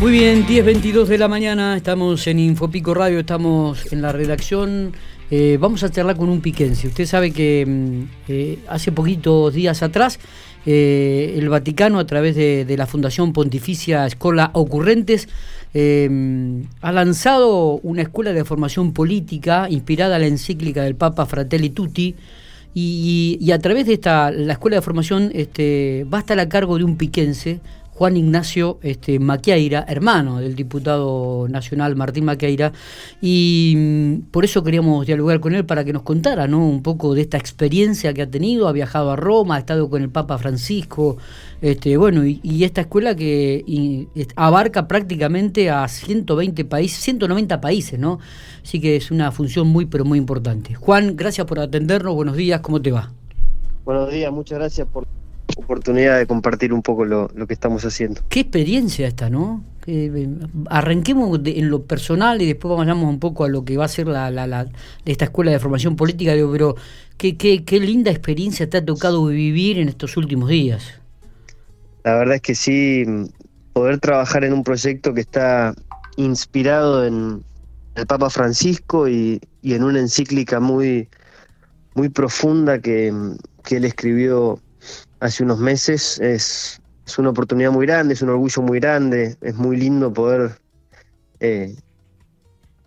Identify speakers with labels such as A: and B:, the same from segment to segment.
A: Muy bien, 10.22 de la mañana, estamos en Infopico Radio, estamos en la redacción. Eh, vamos a charlar con un piquense. Usted sabe que mm, eh, hace poquitos días atrás eh, el Vaticano, a través de, la Fundación Pontificia Escola Ocurrentes, ha lanzado una escuela de formación política inspirada en la encíclica del Papa Fratelli Tutti. Y a través de esta, la escuela de formación este, va a estar a cargo de un piquense, Juan Ignacio este, Maqueira, hermano del diputado nacional Martín Maqueira, y mm, por eso queríamos dialogar con él para que nos contara ¿no? un poco de esta experiencia que ha tenido, ha viajado a Roma, ha estado con el Papa Francisco, este, bueno, y, esta escuela que abarca prácticamente a 120 países, 190 países, ¿no? Así que es una función muy, pero muy importante. Juan, gracias por atendernos, buenos días, ¿cómo te va?
B: Buenos días, muchas gracias por oportunidad de compartir un poco lo, lo, que estamos haciendo.
A: Qué experiencia esta, ¿no? Eh, arranquemos de, en lo personal y después vayamos un poco a lo que va a ser la, la, la esta escuela de formación política, digo, pero qué, qué, qué linda experiencia te ha tocado vivir en estos últimos días.
B: La verdad es que sí, poder trabajar en un proyecto que está inspirado en el Papa Francisco y, y en una encíclica muy, muy profunda que, que él escribió hace unos meses. Es, es, una oportunidad muy grande, es un orgullo muy grande, es muy lindo poder eh,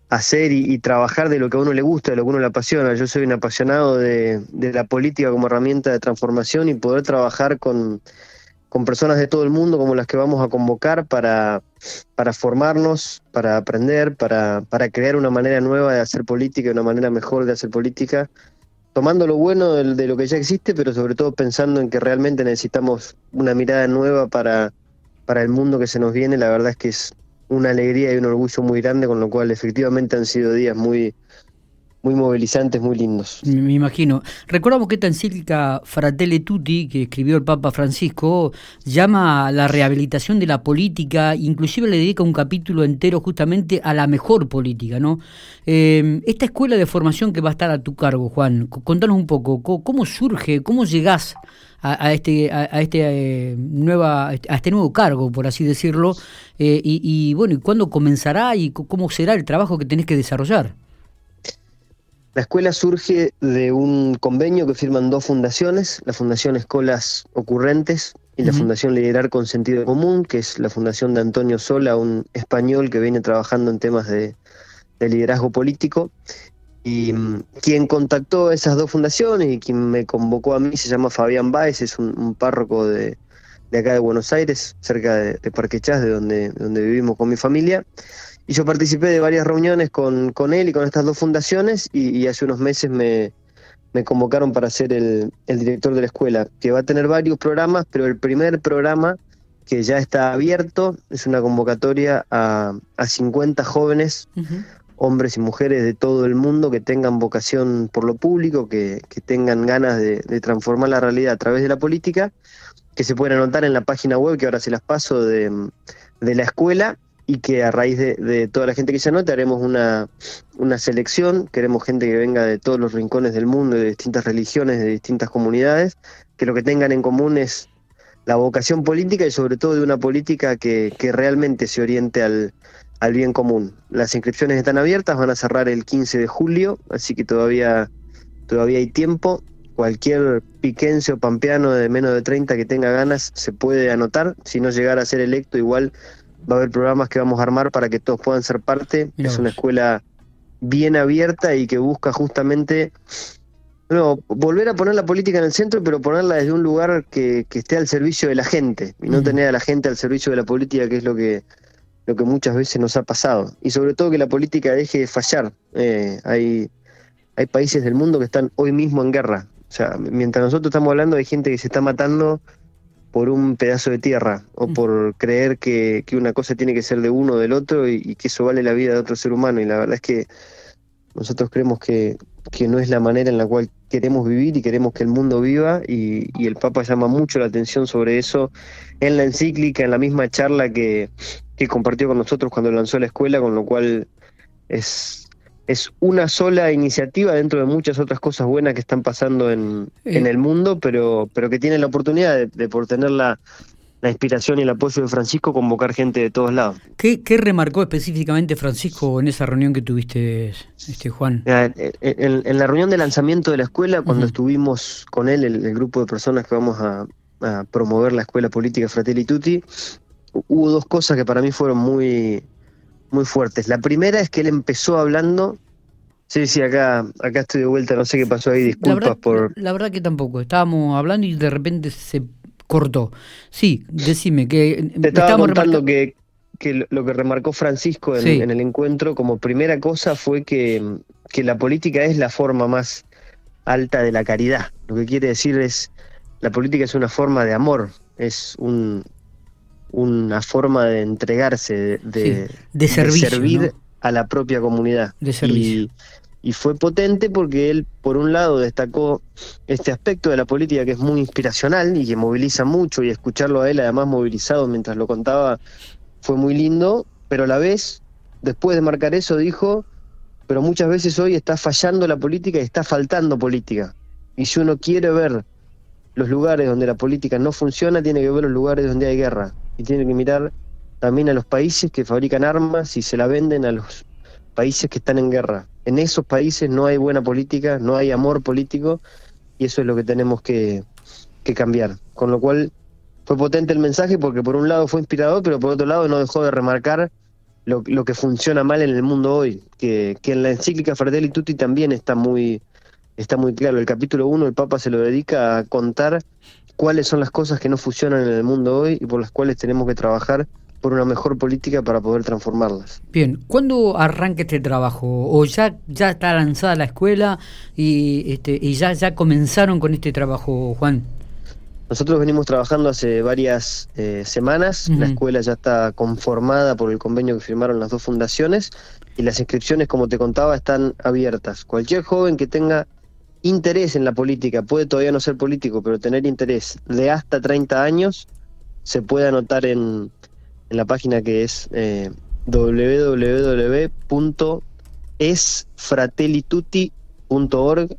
B: hacer y, y, trabajar de lo que a uno le gusta, de lo que a uno le apasiona. Yo soy un apasionado de, de la política como herramienta de transformación y poder trabajar con, con personas de todo el mundo como las que vamos a convocar para, para formarnos, para aprender, para, para crear una manera nueva de hacer política, una manera mejor de hacer política tomando lo bueno de, de, lo que ya existe, pero sobre todo pensando en que realmente necesitamos una mirada nueva para, para el mundo que se nos viene. La verdad es que es una alegría y un orgullo muy grande, con lo cual efectivamente han sido días muy, muy movilizantes, muy lindos.
A: Me imagino. Recordamos que esta encíclica Fratelli Tutti, que escribió el Papa Francisco, llama a la rehabilitación de la política, inclusive le dedica un capítulo entero justamente a la mejor política, ¿no? Eh, esta escuela de formación que va a estar a tu cargo, Juan, contanos un poco, ¿cómo surge, cómo llegás a, este, a, este eh, nueva, a este nuevo cargo, por así decirlo? Eh, y, y bueno, ¿y cuándo comenzará y cómo será el trabajo que tenés que desarrollar?
B: La escuela surge de un convenio que firman dos fundaciones, la Fundación Escolas Ocurrentes y la uh -huh. Fundación Liderar con Sentido Común, que es la fundación de Antonio Sola, un español que viene trabajando en temas de, de liderazgo político. Y um, quien contactó esas dos fundaciones y quien me convocó a mí se llama Fabián Báez, es un, un párroco de, de, acá de Buenos Aires, cerca de, de Parque Chas, de donde, donde vivimos con mi familia. Y yo participé de varias reuniones con, con él y con estas dos fundaciones y, y hace unos meses me, me, convocaron para ser el, el, director de la escuela, que va a tener varios programas, pero el primer programa que ya está abierto es una convocatoria a, a 50 jóvenes, uh -huh. hombres y mujeres de todo el mundo que tengan vocación por lo público, que, que tengan ganas de, de, transformar la realidad a través de la política, que se pueden anotar en la página web que ahora se las paso de, de la escuela y que a raíz de, de, toda la gente que se anote haremos una, una selección, queremos gente que venga de todos los rincones del mundo, de distintas religiones, de distintas comunidades, que lo que tengan en común es la vocación política y sobre todo de una política que, que realmente se oriente al, al bien común. Las inscripciones están abiertas, van a cerrar el 15 de julio, así que todavía, todavía hay tiempo. Cualquier piquense o pampeano de menos de 30 que tenga ganas se puede anotar. Si no llegara a ser electo, igual va a haber programas que vamos a armar para que todos puedan ser parte. Es una escuela bien abierta y que busca justamente no, volver a poner la política en el centro, pero ponerla desde un lugar que, que esté al servicio de la gente y no tener a la gente al servicio de la política, que es lo que lo que muchas veces nos ha pasado. Y sobre todo que la política deje de fallar. Eh, hay, hay países del mundo que están hoy mismo en guerra. O sea, mientras nosotros estamos hablando hay gente que se está matando por un pedazo de tierra o mm. por creer que, que, una cosa tiene que ser de uno o del otro y, y, que eso vale la vida de otro ser humano. Y la verdad es que nosotros creemos que, que no es la manera en la cual queremos vivir y queremos que el mundo viva y, y, el Papa llama mucho la atención sobre eso en la encíclica, en la misma charla que, que compartió con nosotros cuando lanzó la escuela, con lo cual es, es una sola iniciativa dentro de muchas otras cosas buenas que están pasando en, en el mundo, pero, pero que tiene la oportunidad de, de por tener la, la inspiración y el apoyo de Francisco, convocar gente de todos lados.
A: ¿Qué, remarcó específicamente Francisco en esa reunión que tuviste, este Juan?
B: En, la reunión de lanzamiento de la escuela, cuando estuvimos con él, el, grupo de personas que vamos a, promover la escuela política Fratelli Tutti, hubo dos cosas que para mí fueron muy, muy fuertes. La primera es que él empezó hablando Sí, sí, acá, acá estoy de vuelta, no sé qué pasó ahí, disculpas por...
A: La verdad que tampoco, estábamos hablando y de repente se cortó. Sí, decime que...
B: Te estaba contando que, que lo que remarcó Francisco en, el encuentro como primera cosa fue que, que la política es la forma más alta de la caridad. Lo que quiere decir es, la política es una forma de amor, es un, una forma de entregarse, de,
A: de, servir
B: a la propia comunidad.
A: De servicio
B: y fue potente porque él, por un lado, destacó este aspecto de la política que es muy inspiracional y que moviliza mucho y escucharlo a él además movilizado mientras lo contaba fue muy lindo, pero a la vez, después de marcar eso, dijo, pero muchas veces hoy está fallando la política y está faltando política. Y si uno quiere ver los lugares donde la política no funciona, tiene que ver los lugares donde hay guerra y tiene que mirar también a los países que fabrican armas y se la venden a los países que están en guerra. En esos países no hay buena política, no hay amor político y eso es lo que tenemos que, cambiar. Con lo cual fue potente el mensaje porque por un lado fue inspirador, pero por otro lado no dejó de remarcar lo, que funciona mal en el mundo hoy, que, que en la encíclica Fratelli Tutti también está muy, está muy claro. El capítulo 1 el Papa se lo dedica a contar cuáles son las cosas que no funcionan en el mundo hoy y por las cuales tenemos que trabajar por una mejor política para poder transformarlas.
A: Bien, ¿cuándo arranca este trabajo? ¿O ya, ya está lanzada la escuela y, este, y ya, ya comenzaron con este trabajo, Juan?
B: Nosotros venimos trabajando hace varias eh, semanas, la escuela ya está conformada por el convenio que firmaron las dos fundaciones y las inscripciones, como te contaba, están abiertas. Cualquier joven que tenga interés en la política, puede todavía no ser político, pero tener interés de hasta 30 años, se puede anotar en, en la página que es eh, www.esfratellituti.org.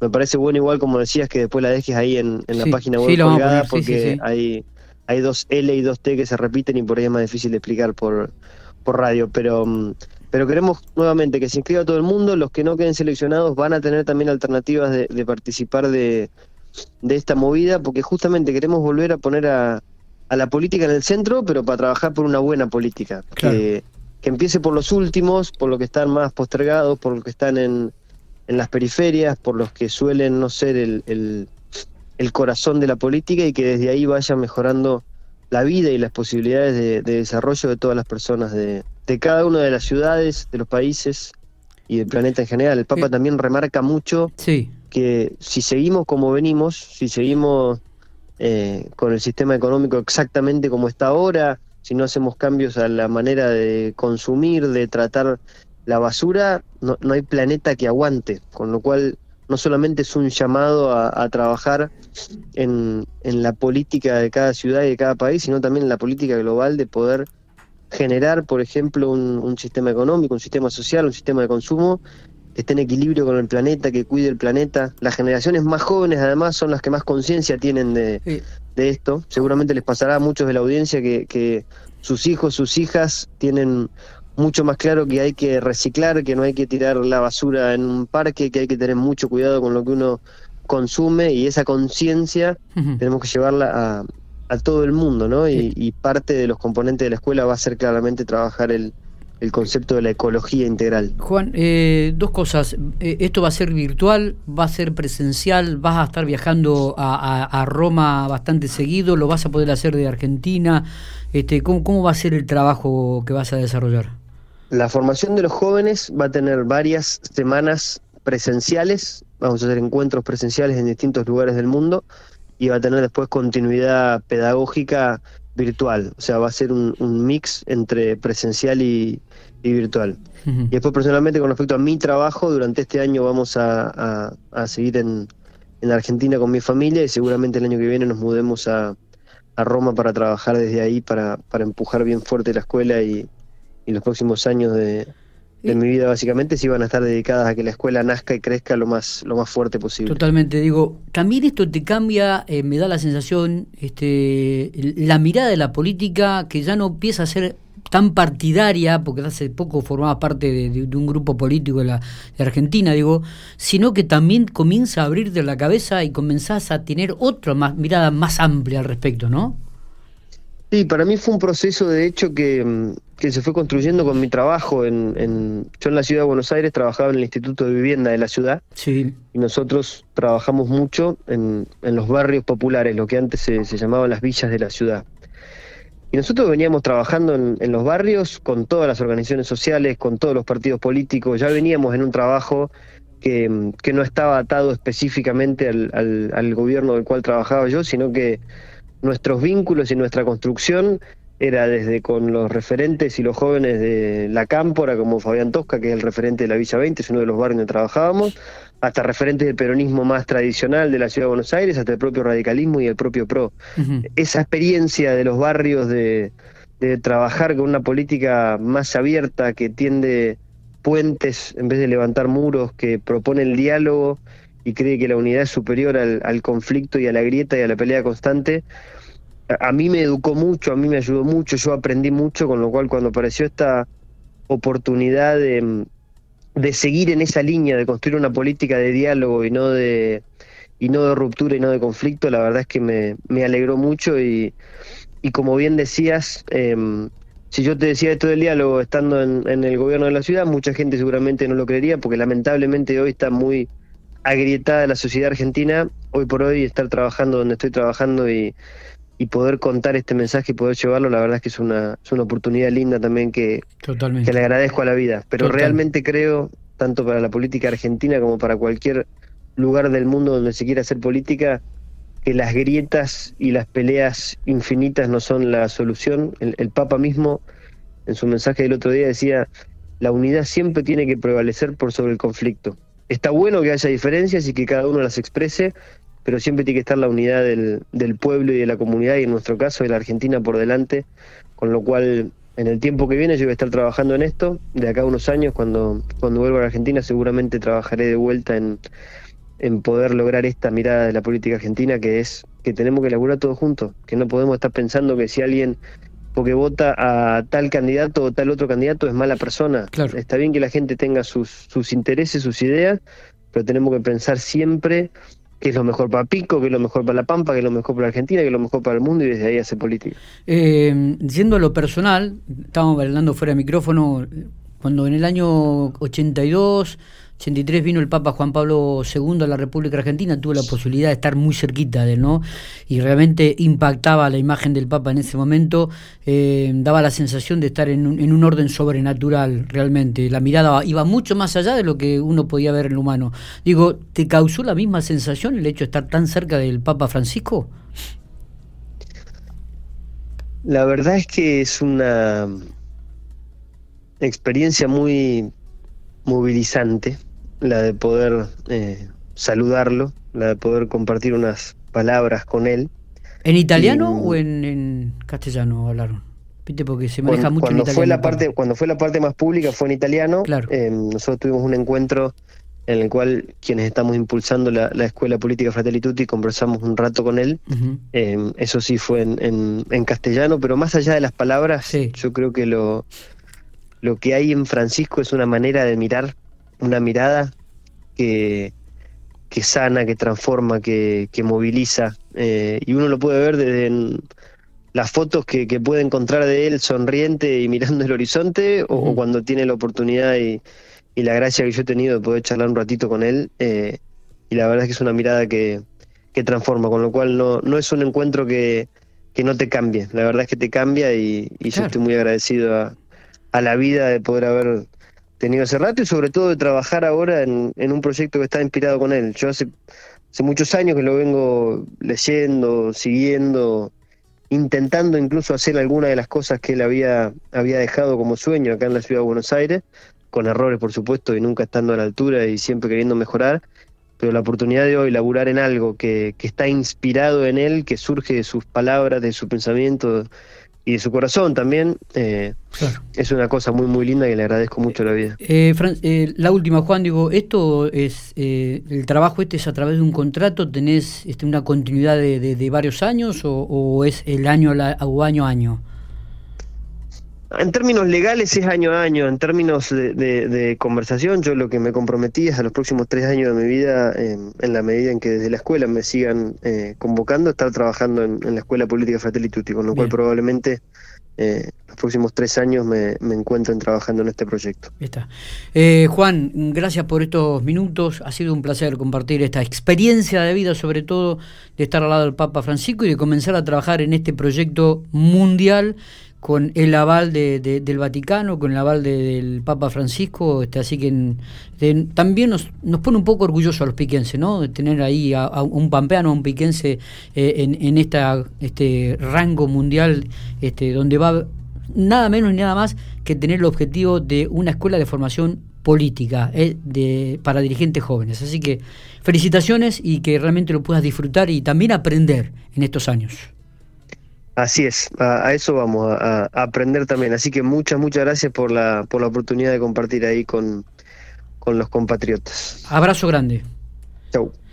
B: Me parece bueno igual como decías que después la dejes ahí en, la página web colgada porque hay, hay dos L y dos T que se repiten y por ahí es más difícil de explicar por, por radio, pero... Mm, pero queremos nuevamente que se inscriba todo el mundo, los que no queden seleccionados van a tener también alternativas de, de participar de, de esta movida, porque justamente queremos volver a poner a, a la política en el centro, pero para trabajar por una buena política. Que, empiece por los últimos, por los que están más postergados, por los que están en, en las periferias, por los que suelen no ser el, el, corazón de la política y que desde ahí vaya mejorando la vida y las posibilidades de, desarrollo de todas las personas de, de, cada una de las ciudades, de los países y del planeta en general. El Papa también remarca mucho que si seguimos como venimos, si seguimos eh, con el sistema económico exactamente como está ahora, si no hacemos cambios a la manera de consumir, de tratar la basura, no, hay planeta que aguante, con lo cual no solamente es un llamado a, trabajar en, la política de cada ciudad y de cada país, sino también en la política global de poder generar, por ejemplo, un sistema económico, un sistema social, un sistema de consumo que esté en equilibrio con el planeta, que cuide el planeta. Las generaciones más jóvenes además son las que más conciencia tienen de, esto. Seguramente les pasará a muchos de la audiencia que, que sus hijos, sus hijas tienen mucho más claro que hay que reciclar, que no hay que tirar la basura en un parque, que hay que tener mucho cuidado con lo que uno consume y esa conciencia tenemos que llevarla a, a, todo el mundo, ¿no? y, parte de los componentes de la escuela va a ser claramente trabajar el, el concepto de la ecología integral.
A: Juan, eh, dos cosas. Eh, ¿Esto va a ser virtual? ¿Va a ser presencial? ¿Vas a estar viajando a, Roma bastante seguido? ¿Lo vas a poder hacer de Argentina? Este, ¿cómo, ¿Cómo va a ser el trabajo que vas a desarrollar?
B: La formación de los jóvenes va a tener varias semanas presenciales. Vamos a hacer encuentros presenciales en distintos lugares del mundo y va a tener después continuidad pedagógica virtual, o sea, va a ser un, mix entre presencial y, virtual. Y después personalmente con respecto a mi trabajo, durante este año vamos a, seguir en, en, Argentina con mi familia y seguramente el año que viene nos mudemos a, Roma para trabajar desde ahí, para, para empujar bien fuerte la escuela y, los próximos años de, de mi vida básicamente si van a estar dedicadas a que la escuela nazca y crezca lo más lo más fuerte posible.
A: Totalmente, digo, también esto te cambia, eh, me da la sensación, este, la mirada de la política que ya no empieza a ser tan partidaria, porque hace poco formaba parte de, un grupo político de, la, de Argentina, digo, sino que también comienza a abrirte la cabeza y comenzás a tener otra más, mirada más amplia al respecto, ¿no?
B: Sí, para mí fue un proceso de hecho que, mm, que se fue construyendo con mi trabajo. En, en, yo en la ciudad de Buenos Aires trabajaba en el Instituto de Vivienda de la ciudad
A: sí.
B: y nosotros trabajamos mucho en, en los barrios populares, lo que antes se, se, llamaban las villas de la ciudad. Y nosotros veníamos trabajando en, en, los barrios con todas las organizaciones sociales, con todos los partidos políticos, ya veníamos en un trabajo que, mm, que no estaba atado específicamente al, al, al gobierno del cual trabajaba yo, sino que nuestros vínculos y nuestra construcción era desde con los referentes y los jóvenes de la Cámpora, como Fabián Tosca, que es el referente de la Villa 20, es uno de los barrios donde trabajábamos, hasta referentes del peronismo más tradicional de la Ciudad de Buenos Aires, hasta el propio radicalismo y el propio PRO. Uh -huh. Esa experiencia de los barrios de, de trabajar con una política más abierta, que tiende puentes en vez de levantar muros, que propone el diálogo y cree que la unidad es superior al, conflicto y a la grieta y a la pelea constante, a mí me educó mucho, a mí me ayudó mucho, yo aprendí mucho, con lo cual cuando apareció esta oportunidad de, de seguir en esa línea, de construir una política de diálogo y no de y no de ruptura y no de conflicto, la verdad es que me, me alegró mucho y, y como bien decías, eh, si yo te decía esto del diálogo estando en, en, el gobierno de la ciudad, mucha gente seguramente no lo creería, porque lamentablemente hoy está muy agrietada la sociedad argentina, hoy por hoy estar trabajando donde estoy trabajando y, y poder contar este mensaje y poder llevarlo, la verdad es que es una, es una oportunidad linda también que, que le agradezco a la vida. Pero realmente creo, tanto para la política argentina como para cualquier lugar del mundo donde se quiera hacer política, que las grietas y las peleas infinitas no son la solución. El, el Papa mismo, en su mensaje del otro día, decía, la unidad siempre tiene que prevalecer por sobre el conflicto. Está bueno que haya diferencias y que cada uno las exprese, pero siempre tiene que estar la unidad del, del, pueblo y de la comunidad, y en nuestro caso de la Argentina por delante, con lo cual en el tiempo que viene yo voy a estar trabajando en esto, de acá a unos años, cuando, cuando vuelva a la Argentina seguramente trabajaré de vuelta en, en poder lograr esta mirada de la política argentina, que es que tenemos que laburar todos juntos, que no podemos estar pensando que si alguien porque vota a tal candidato o tal otro candidato es mala persona.
A: Claro.
B: Está bien que la gente tenga sus, sus intereses, sus ideas, pero tenemos que pensar siempre qué es lo mejor para Pico, qué es lo mejor para La Pampa, qué es lo mejor para Argentina, qué es lo mejor para el mundo y desde ahí hacer política.
A: Eh, yendo a lo personal, estábamos hablando fuera de micrófono, cuando en el año 82 83 vino el Papa Juan Pablo II a la República Argentina, tuve la posibilidad de estar muy cerquita de él, ¿no? Y realmente impactaba la imagen del Papa en ese momento, eh, daba la sensación de estar en un, en un, orden sobrenatural, realmente. La mirada iba mucho más allá de lo que uno podía ver en lo humano. Digo, ¿te causó la misma sensación el hecho de estar tan cerca del Papa Francisco?
B: La verdad es que es una experiencia muy movilizante la de poder eh, saludarlo, la de poder compartir unas palabras con él.
A: ¿En italiano y, o en, en, castellano hablaron? ¿Viste? Porque se maneja
B: cuando,
A: mucho
B: cuando
A: en italiano.
B: Fue la parte, cuando fue la parte más pública fue en italiano.
A: Claro.
B: Eh, nosotros tuvimos un encuentro en el cual quienes estamos impulsando la, la Escuela Política Fratelli Tutti conversamos un rato con él. Uh -huh. eh, eso sí fue en, en, en, castellano, pero más allá de las palabras,
A: sí.
B: yo creo que lo, lo que hay en Francisco es una manera de mirar, una mirada que, que sana, que transforma, que, que moviliza. Eh, y uno lo puede ver desde en las fotos que, que, puede encontrar de él sonriente y mirando el horizonte, o, cuando tiene la oportunidad y, y, la gracia que yo he tenido de poder charlar un ratito con él. Eh, y la verdad es que es una mirada que, que transforma, con lo cual no, no es un encuentro que, que no te cambie. La verdad es que te cambia y, y claro. yo estoy muy agradecido a, a la vida de poder haber tenido ese rato y sobre todo de trabajar ahora en, un proyecto que está inspirado con él. Yo hace, hace muchos años que lo vengo leyendo, siguiendo, intentando incluso hacer alguna de las cosas que él había, había dejado como sueño acá en la ciudad de Buenos Aires, con errores por supuesto y nunca estando a la altura y siempre queriendo mejorar, pero la oportunidad de hoy laburar en algo que, que está inspirado en él, que surge de sus palabras, de su pensamiento, y de su corazón también, eh, es una cosa muy, muy linda y le agradezco mucho la vida.
A: Eh, eh, la última, Juan, digo, ¿esto es, el trabajo este es a través de un contrato? ¿Tenés este, una continuidad de, varios años o, es el año o año a año?
B: En términos legales es año a año, en términos de, conversación yo lo que me comprometí es a los próximos tres años de mi vida, en la medida en que desde la escuela me sigan eh, convocando, estar trabajando en, la Escuela Política Fratelli Tutti, con lo cual probablemente eh, los próximos tres años me, encuentren trabajando en este proyecto.
A: Está. Eh, Juan, gracias por estos minutos, ha sido un placer compartir esta experiencia de vida, sobre todo de estar al lado del Papa Francisco y de comenzar a trabajar en este proyecto mundial con el aval de, del Vaticano, con el aval del Papa Francisco, este, así que también nos, nos pone un poco orgullosos a los piquenses, ¿no? De tener ahí a, un pampeano, a un piquense eh, en, en esta, este rango mundial, este, donde va nada menos ni nada más que tener el objetivo de una escuela de formación política eh, de, para dirigentes jóvenes. Así que felicitaciones y que realmente lo puedas disfrutar y también aprender en estos años.
B: Así es, a, eso vamos, a, aprender también. Así que muchas, muchas gracias por la, por la oportunidad de compartir ahí con, con los compatriotas.
A: Abrazo grande.
B: Chau.